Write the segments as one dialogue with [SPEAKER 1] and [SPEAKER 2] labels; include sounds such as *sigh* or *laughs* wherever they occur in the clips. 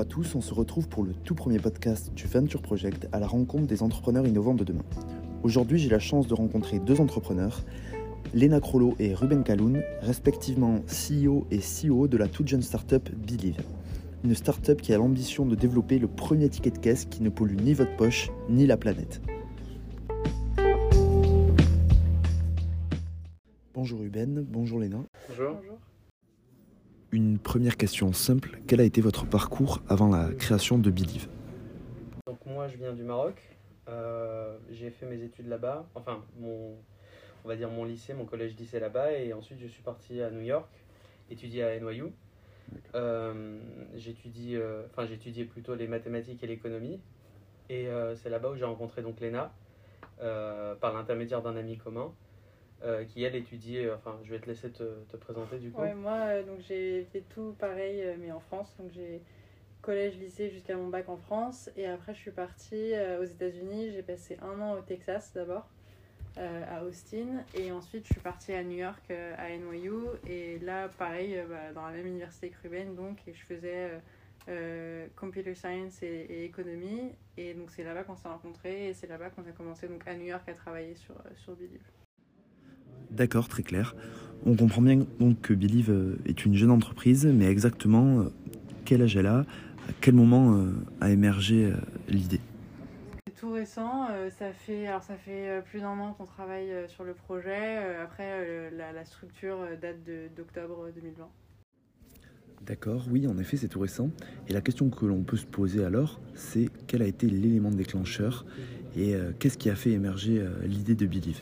[SPEAKER 1] Bonjour à tous, on se retrouve pour le tout premier podcast du Venture Project à la rencontre des entrepreneurs innovants de demain. Aujourd'hui, j'ai la chance de rencontrer deux entrepreneurs, Lena Crollo et Ruben Kaloun, respectivement CEO et CEO de la toute jeune startup Believe. Une startup qui a l'ambition de développer le premier ticket de caisse qui ne pollue ni votre poche ni la planète. Bonjour Ruben, bonjour Léna.
[SPEAKER 2] Bonjour.
[SPEAKER 1] Une première question simple, quel a été votre parcours avant la création de Believe?
[SPEAKER 2] Donc moi je viens du Maroc, Euh, j'ai fait mes études là-bas, enfin on va dire mon lycée, mon collège lycée là-bas. Et ensuite je suis parti à New York étudier à NYU. Euh, j'étudie, euh, j'étudiais plutôt les mathématiques et l'économie. Et c'est là-bas où j'ai rencontré donc euh, par l'intermédiaire d'un ami commun euh, qui elle étudiait, euh, enfin je vais te laisser te, te présenter du coup.
[SPEAKER 3] Moi, euh, donc j'ai fait tout pareil, mais en France. Donc j'ai collège, lycée jusqu'à mon bac en France. Et après, je suis partie aux États-Unis. J'ai passé un an au Texas d'abord, à Austin. Et ensuite, je suis partie à New York, à NYU. Et là, pareil, bah, dans la même université que Ruben. Donc, et je faisais computer science et, économie. Et donc, c'est là-bas qu'on s'est rencontrés. Et c'est là-bas qu'on a commencé donc, à New York à travailler sur, sur Believe.
[SPEAKER 1] D'accord, très clair. On comprend bien donc que Believe euh, est une jeune entreprise, mais exactement euh, quel âge elle a, à quel moment euh, a émergé l'idée?
[SPEAKER 3] C'est tout récent, ça fait alors ça fait plus d'un an qu'on travaille sur le projet. Après la, la structure date d'octobre 2020.
[SPEAKER 1] D'accord, oui, en effet, c'est tout récent. Et la question que l'on peut se poser alors, c'est quel a été l'élément déclencheur et qu'est-ce qui a fait émerger l'idée de Believe?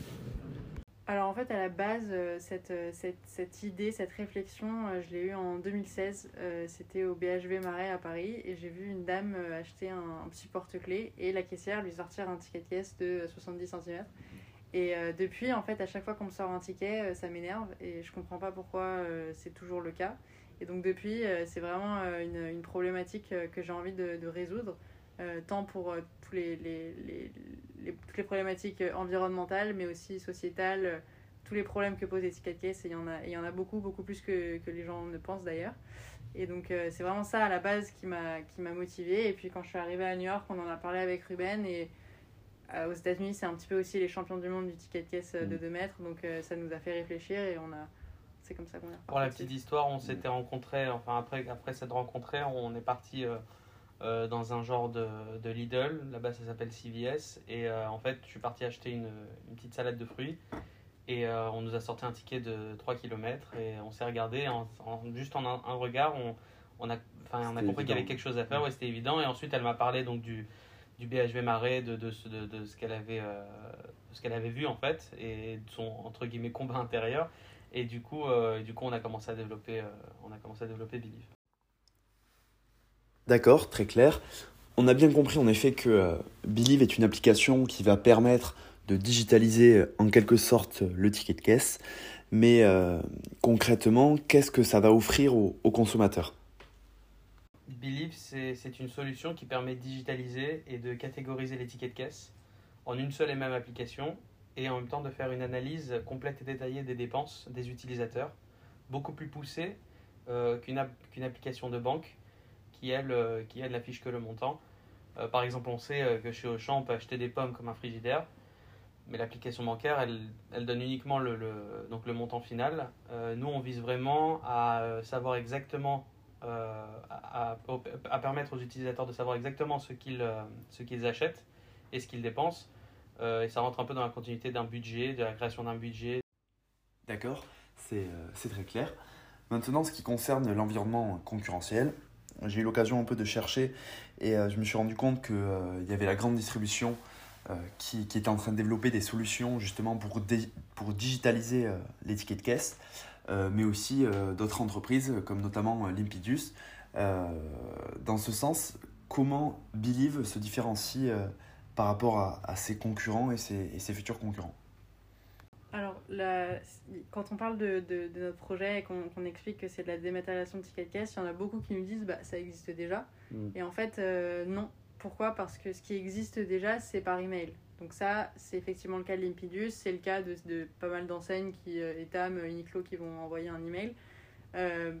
[SPEAKER 3] Fait à la base euh, cette, euh, cette, cette idée, cette réflexion, euh, je l'ai eue en 2016. Euh, C'était au BHV Marais à Paris et j'ai vu une dame acheter un, un petit porte-clés et la caissière lui sortir un ticket de caisse de 70 cm. Et depuis en fait à chaque fois qu'on me sort un ticket, ça m'énerve et je comprends pas pourquoi c'est toujours le cas. Et donc depuis, c'est vraiment une, une problématique que j'ai envie de, de résoudre, euh, tant pour tous les, les, les, les- toutes les problématiques environnementales, mais aussi sociétales, tous les problèmes que posent les tickets de caisse, et il y en a, il y en a beaucoup, beaucoup plus que, que les gens ne pensent d'ailleurs. Et donc euh, c'est vraiment ça à la base qui m'a qui m'a motivée. Et puis quand je suis arrivée à New York, on en a parlé avec Ruben, et euh, aux États-Unis, c'est un petit peu aussi les champions du monde du ticket de caisse euh, de
[SPEAKER 1] Mm.
[SPEAKER 3] 2 mètres, donc euh, ça nous a fait réfléchir, et on a... C'est comme ça qu'on a
[SPEAKER 2] Pour la petite histoire, on s'était rencontrés, enfin après, après s'être rencontrés, on est parti euh, euh, dans un genre de, de Lidl, là-bas ça s'appelle CVS, et euh, en fait je suis parti acheter une, une petite salade de fruits, et euh, on nous a sorti un ticket de 3 km, et on s'est regardé, en, en- juste en un, un regard, on, on a, on a compris qu'il y avait quelque chose à faire, ouais, c'était évident, et ensuite elle m'a parlé donc du, du BHV Marais, de, de, ce- de, de ce qu'elle avait, euh, ce qu'elle avait vu en fait, et de son entre guillemets combat intérieur. Et du coup, euh, du coup, on a commencé à développer, on a commencé à développer Believe.
[SPEAKER 1] D'accord, très clair. On a bien compris en effet que Believe est une application qui va permettre de digitaliser euh, en quelque sorte euh, le ticket de caisse. Mais euh, concrètement, qu'est-ce que ça va offrir aux, consommateurs
[SPEAKER 2] Believe, c'est une solution qui permet de digitaliser et de catégoriser les tickets de caisse en une seule et même application et en même temps de faire une analyse complète et détaillée des dépenses des utilisateurs, beaucoup plus poussée qu'une app- qu'une application de banque qui, elle, qui, n'affiche que le montant. Par exemple, on sait que chez Auchan, on peut acheter des pommes comme un frigidaire, mais l'application bancaire, elle, elle donne uniquement le, le- donc le montant final. Euh, nous, on vise vraiment à euh, savoir exactement euh, à, à- permettre aux utilisateurs de savoir exactement ce qu'ils qu'ils achètent et ce qu'ils dépensent. Et ça rentre un peu dans la continuité d'un budget, de la création d'un budget.
[SPEAKER 1] D'accord, c'est très clair. Maintenant, ce qui concerne l'environnement concurrentiel, j'ai eu l'occasion un peu de chercher et je me suis rendu compte qu'il y avait la grande distribution qui, qui était en train de développer des solutions justement pour, dé- pour digitaliser euh, les tickets de caisse, euh, mais aussi euh, d'autres entreprises comme notamment euh, Limpidus. Euh, dans ce sens, comment Believe se différencie euh, par rapport à, à ses concurrents et ses, et ses futurs concurrents?
[SPEAKER 3] Alors, la- quand on parle de, de- de notre projet et qu'on explique que c'est de la dématérialisation de tickets de caisse, il y en a beaucoup qui nous disent bah ça existe déjà.
[SPEAKER 2] Mm.
[SPEAKER 3] Et en fait, euh, non. Pourquoi? Parce que ce qui existe déjà, c'est par email. Donc ça, c'est effectivement le cas de Limpidus, c'est le cas de, de pas mal d'enseignes qui, euh, Etam, Uniqlo, qui vont envoyer un email. Euh,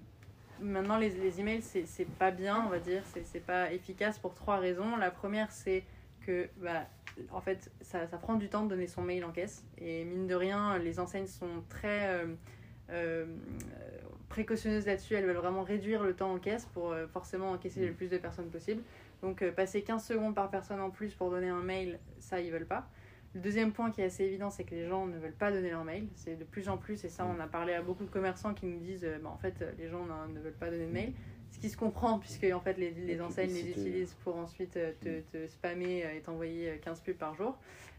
[SPEAKER 3] maintenant, les, les emails, c'est pas bien, on va dire, c'est pas efficace pour trois raisons. La première, c'est que, bah, en fait, ça, ça prend du temps de donner son mail en caisse. Et mine de rien, les enseignes sont très euh, euh, précautionneuses là-dessus. Elles veulent vraiment réduire le temps en caisse pour euh, forcément encaisser le plus de personnes possible. Donc, euh, passer 15 secondes par personne en plus pour donner un mail, ça, ils veulent pas. Le deuxième point qui est assez évident, c'est que les gens ne veulent pas donner leur mail. C'est de plus en plus, et ça, on a parlé à beaucoup de commerçants qui nous disent, euh, bah, en fait, euh, les gens ne veulent pas donner de mail. Ce qui se comprend, puisque en fait, les, enseignes les utilisent pour ensuite euh, te, te spammer et t'envoyer euh, 15 pubs par jour.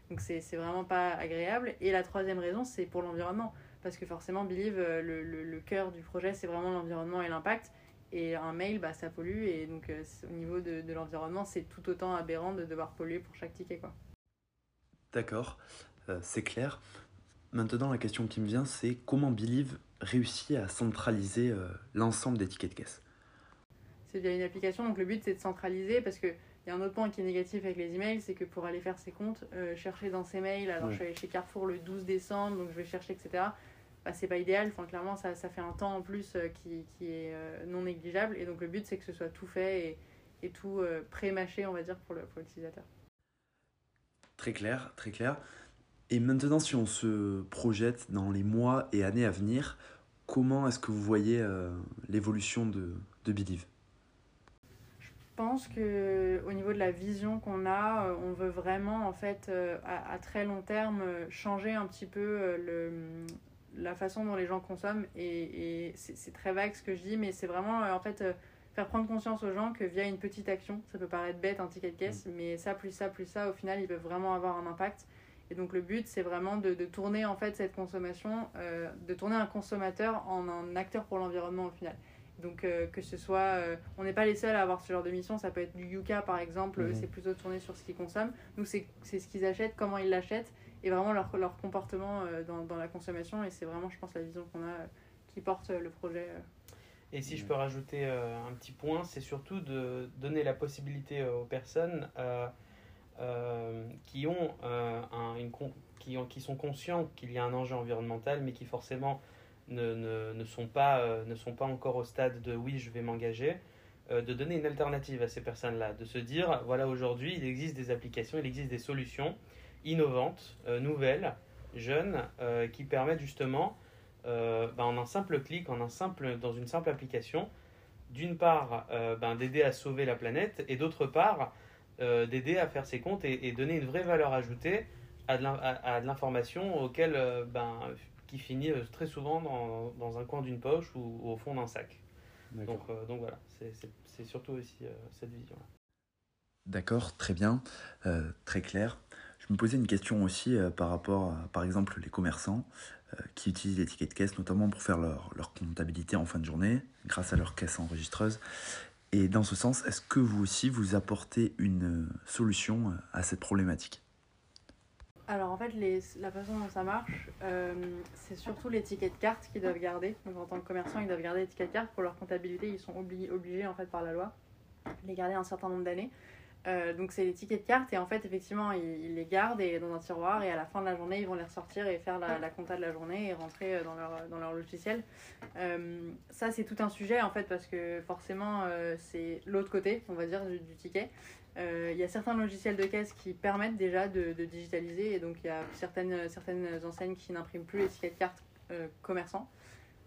[SPEAKER 3] Donc, c'est vraiment pas agréable. Et la troisième raison, c'est pour l'environnement. Parce que forcément, Believe, le, le, le cœur du projet, c'est vraiment l'environnement et l'impact. Et un mail, bah, ça pollue. Et donc, euh, au niveau de, de l'environnement, c'est tout autant aberrant de devoir polluer pour chaque ticket. Quoi.
[SPEAKER 1] D'accord, euh, c'est clair. Maintenant, la question qui me vient, c'est comment Believe réussit à centraliser euh, l'ensemble des tickets de caisse?
[SPEAKER 3] C'est via une application. Donc le but c'est de centraliser parce que il y a un autre point qui est négatif avec les emails, c'est que pour aller faire ses comptes, chercher dans ses mails, alors
[SPEAKER 1] Ouais.
[SPEAKER 3] je suis allée chez Carrefour le 12 décembre, donc je vais chercher, etc. Bah, c'est pas idéal, enfin, clairement ça, ça fait un temps en plus euh, qui, qui est euh, non négligeable et donc le but c'est que ce soit tout fait et, et tout euh, pré-mâché on va dire pour l'utilisateur.
[SPEAKER 1] Très clair, très clair. Et maintenant, si on se projette dans les mois et années à venir, comment est-ce que vous voyez euh, l'évolution de, de Believe?
[SPEAKER 3] Je pense que au niveau de la vision qu'on a, on veut vraiment en fait à, à très long terme changer un petit peu le, la façon dont les gens consomment et, et c'est très vague ce que je dis, mais c'est vraiment euh, en fait euh, faire prendre conscience aux gens que via une petite action, ça peut paraître bête un ticket de caisse, mais ça plus ça plus ça, au final ils peuvent vraiment avoir un impact. Et donc le but c'est vraiment de, de tourner en fait cette consommation, euh, de tourner un consommateur en un acteur pour l'environnement au final. Donc euh, que ce soit, euh, on n'est pas les seuls à avoir ce genre de mission, ça peut être du Yuka par exemple,
[SPEAKER 1] Mhm.
[SPEAKER 3] c'est plutôt tourné sur ce qu'ils consomment. Nous c'est ce qu'ils achètent, comment ils l'achètent et vraiment leur, leur comportement euh, dans, dans la consommation et c'est vraiment je pense la vision qu'on a euh, qui porte euh, le projet.
[SPEAKER 2] Et si je peux rajouter un petit point, c'est surtout de donner la possibilité aux personnes qui, ont, un- une qui, ont, qui sont conscients qu'il y a un enjeu environnemental, mais qui forcément ne, ne, ne sont, pas, ne sont pas encore au stade de oui, je vais m'engager, de donner une alternative à ces personnes-là, de se dire, voilà, aujourd'hui, il existe des applications, il existe des solutions innovantes, euh, nouvelles, jeunes, euh, qui permettent justement euh, ben, en un simple clic, en un simple, dans une simple application, d'une part euh, ben, d'aider à sauver la planète et d'autre part euh, d'aider à faire ses comptes et, et donner une vraie valeur ajoutée à de l'information auquel, euh, ben, qui finit très souvent dans, dans un coin d'une poche ou, ou au fond d'un sac. Donc, euh, donc voilà, c'est- surtout aussi euh, cette vision.
[SPEAKER 1] D'accord, très bien, euh, très clair. Je me posais une question aussi euh, par rapport à, par exemple, les commerçants euh, qui utilisent les tickets de caisse, notamment pour faire leur, leur comptabilité en fin de journée, grâce à leur caisse enregistreuse. Et dans ce sens, est-ce que vous aussi, vous apportez une euh, solution à cette problématique?
[SPEAKER 3] Alors en fait la façon dont ça marche, c'est surtout les tickets de carte qu'ils doivent garder. Donc en tant que commerçant ils doivent garder les tickets de carte pour leur comptabilité, ils sont obli- obligés en fait par la loi de les garder un certain nombre d'années. Euh, donc c'est les tickets de carte et en fait effectivement ils, ils les gardent et dans un tiroir et à la fin de la journée ils vont les ressortir et faire la, la compta de la journée et rentrer euh, dans leur, dans leur logiciel. Euh, ça c'est tout un sujet en fait parce que forcément euh, c'est l'autre côté on va dire du, du ticket. Euh, Il y a certains logiciels de caisse qui permettent déjà de, de digitaliser et donc il y a certaines, certaines enseignes qui n'impriment plus les tickets de carte euh, commerçants.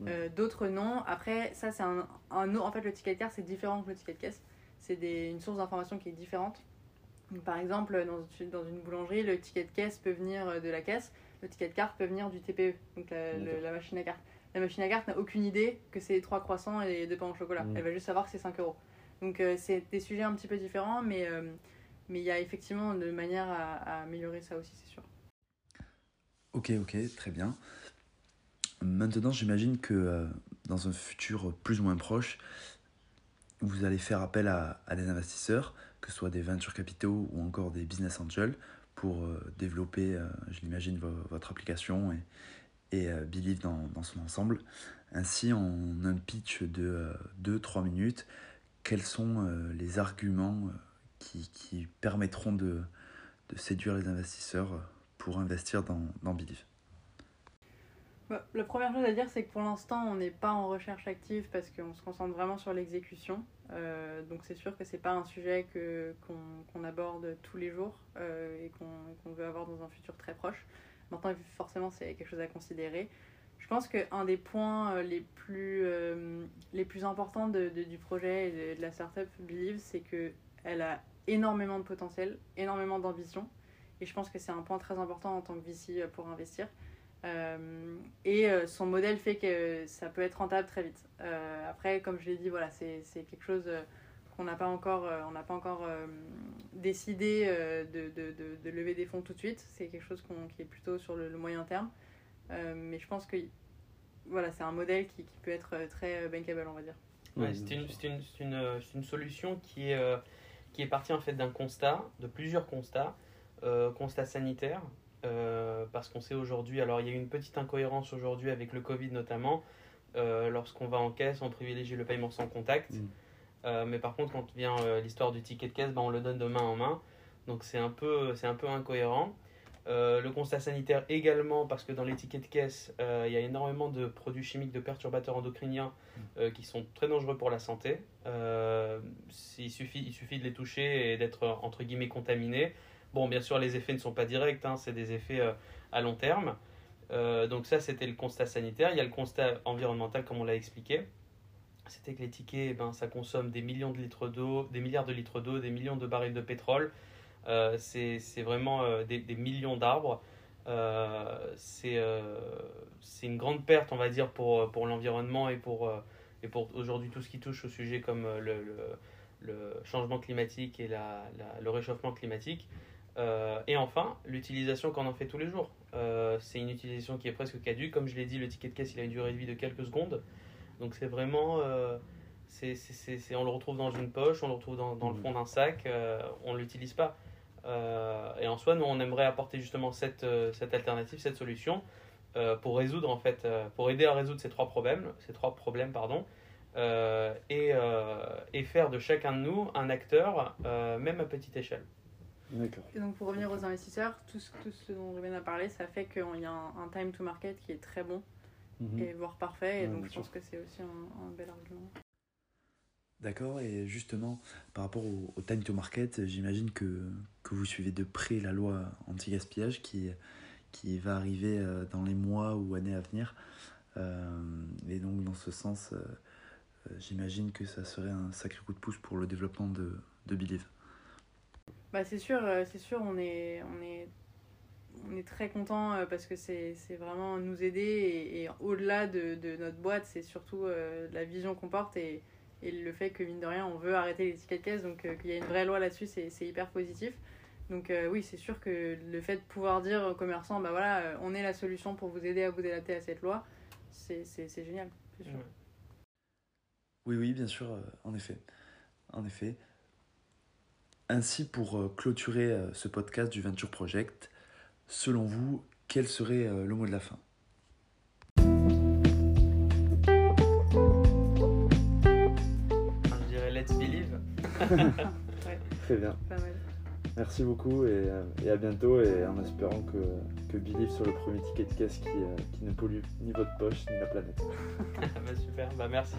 [SPEAKER 3] Euh, D'autres non. Après, ça c'est un, un autre- En fait, le ticket de carte c'est différent que le ticket de caisse. C'est une source d'information qui est différente. Donc, par exemple, dans, une- dans une boulangerie, le ticket de caisse peut venir euh, de la caisse, le ticket de carte peut venir du TPE, donc la, le-
[SPEAKER 1] D'accord.
[SPEAKER 3] la machine à carte. La machine à carte n'a aucune idée que c'est trois croissants et deux pains au chocolat.
[SPEAKER 1] Mm.
[SPEAKER 3] Elle va juste savoir que c'est 5 euros. Donc euh, c'est des sujets un petit peu différents, mais euh, mais il y a effectivement de manière à, à améliorer ça aussi, c'est sûr.
[SPEAKER 1] Ok, ok, très bien. Maintenant, j'imagine que euh, dans un futur plus ou moins proche, vous allez faire appel à, des investisseurs, que ce soit des ventures capitaux ou encore des business angels, pour euh, développer, euh, je l'imagine, vo- votre application et, et euh, Believe dans, son ensemble. Ainsi, en un pitch de 2-3 minutes, quels sont les arguments qui, permettront de, séduire les investisseurs pour investir dans, dans Believe?
[SPEAKER 3] Bah, la première chose à dire, c'est que pour l'instant, on n'est pas en recherche active parce qu'on se concentre vraiment sur l'exécution. Euh, donc c'est sûr que c'est pas un sujet qu'on, aborde tous les jours euh, et qu'on, veut avoir dans un futur très proche. Maintenant, forcément, c'est quelque chose à considérer. Je pense qu'un des points euh, les plus, les plus importants de, du projet et de, de la startup Believe, c'est qu'elle a énormément de potentiel, énormément d'ambition. Et je pense que c'est un point très important en tant que VC pour investir. Euh, et euh, son modèle fait que ça peut être rentable très vite. Euh, après, comme je l'ai dit, voilà, c'est c'est quelque chose euh, qu'on n'a pas encore, euh, on n'a pas encore euh, décidé euh, de, de, de, de lever des fonds tout de suite. C'est quelque chose qu'on- qui est plutôt sur le, le moyen terme. Euh, mais je pense que voilà, c'est un modèle qui, qui peut être très bankable, on va dire.
[SPEAKER 2] Ouais, c'est une, une, c'est une, c'est une solution qui est, euh, qui est partie en fait d'un constat, de plusieurs constats. Euh, constat sanitaire, euh, parce qu'on sait aujourd'hui, alors il y a eu une petite incohérence aujourd'hui avec le Covid notamment. Euh, Lorsqu'on va en caisse, on privilégie le paiement sans contact.
[SPEAKER 1] Mm.
[SPEAKER 2] Euh, mais par contre, quand vient l'histoire du ticket de caisse, ben, on le donne de main en main. Donc c'est un peu, c'est un peu incohérent. Le constat sanitaire également, parce que dans les tickets de caisse, il y a énormément de produits chimiques, de perturbateurs endocriniens euh, qui sont très dangereux pour la santé. Il, suffit, il suffit de les toucher et d'être entre guillemets contaminé. Bon, bien sûr, les effets ne sont pas directs, hein, c'est des effets euh, à long terme. Euh, donc ça, c'était le constat sanitaire. Il y a le constat environnemental, comme on l'a expliqué. C'était que les tickets, eh ben, ça consomme des millions de litres d'eau, des milliards de litres d'eau, des millions de barils de pétrole. Euh, c'est vraiment des, millions d'arbres. C'est une grande perte, on va dire, pour, pour l'environnement et pour, et pour aujourd'hui tout ce qui touche au sujet comme le, changement climatique et la- le réchauffement climatique. Euh, et enfin, l'utilisation qu'on en fait tous les jours. Euh, c'est une utilisation qui est presque caduque. Comme je l'ai dit, le ticket de caisse, il a une durée de vie de quelques secondes. Donc c'est vraiment... euh, c'est c'est- on le retrouve dans une poche, on le retrouve dans, dans le
[SPEAKER 1] Mhm.
[SPEAKER 2] fond d'un sac, on ne l'utilise pas. Et en soi, nous, on aimerait apporter justement cette, cette alternative, cette solution, pour résoudre en fait, pour aider à résoudre ces trois problèmes, ces trois problèmes, pardon, et, et faire de chacun de nous un acteur, même à petite échelle.
[SPEAKER 3] Et donc pour revenir aux investisseurs, tout ce, tout ce dont Ruben a parlé, ça fait qu'il y a un, un time to market qui est très bon
[SPEAKER 1] Mhm.
[SPEAKER 3] et voire parfait. Et
[SPEAKER 1] Ouais,
[SPEAKER 3] donc je pense que c'est aussi un, un bel argument.
[SPEAKER 1] D'accord, et justement, par rapport au, au time to market, j'imagine que, que vous suivez de près la loi anti-gaspillage qui, qui va arriver euh, dans les mois ou années à venir. Euh, et donc, dans ce sens, euh, j'imagine que ça serait un sacré coup de pouce pour le développement de, de Believe.
[SPEAKER 3] Bah, c'est sûr, euh, c'est sûr, on est, on est, on est très content euh, parce que c'est vraiment nous aider et, au-delà de, de notre boîte, c'est surtout euh, la vision qu'on porte et, et le fait que mine de rien, on veut arrêter les tickets de caisse, donc qu'il y a une vraie loi là-dessus, c'est hyper positif. Donc oui, c'est sûr que le fait de pouvoir dire aux commerçants, bah voilà, on est la solution pour vous aider à vous adapter à cette loi, c'est génial.
[SPEAKER 1] Oui, oui, bien sûr, en effet. En effet. Ainsi, pour euh, clôturer euh, ce podcast du Venture Project, selon vous, quel serait euh, le mot de la fin?
[SPEAKER 2] Je dirais let's believe. *laughs*
[SPEAKER 1] Très bien.
[SPEAKER 3] Pas mal.
[SPEAKER 1] Merci beaucoup et, et à bientôt et en espérant que, que Believe soit le premier ticket de caisse qui, qui ne pollue ni votre poche ni la planète. *laughs*
[SPEAKER 2] Bah, super, bah merci.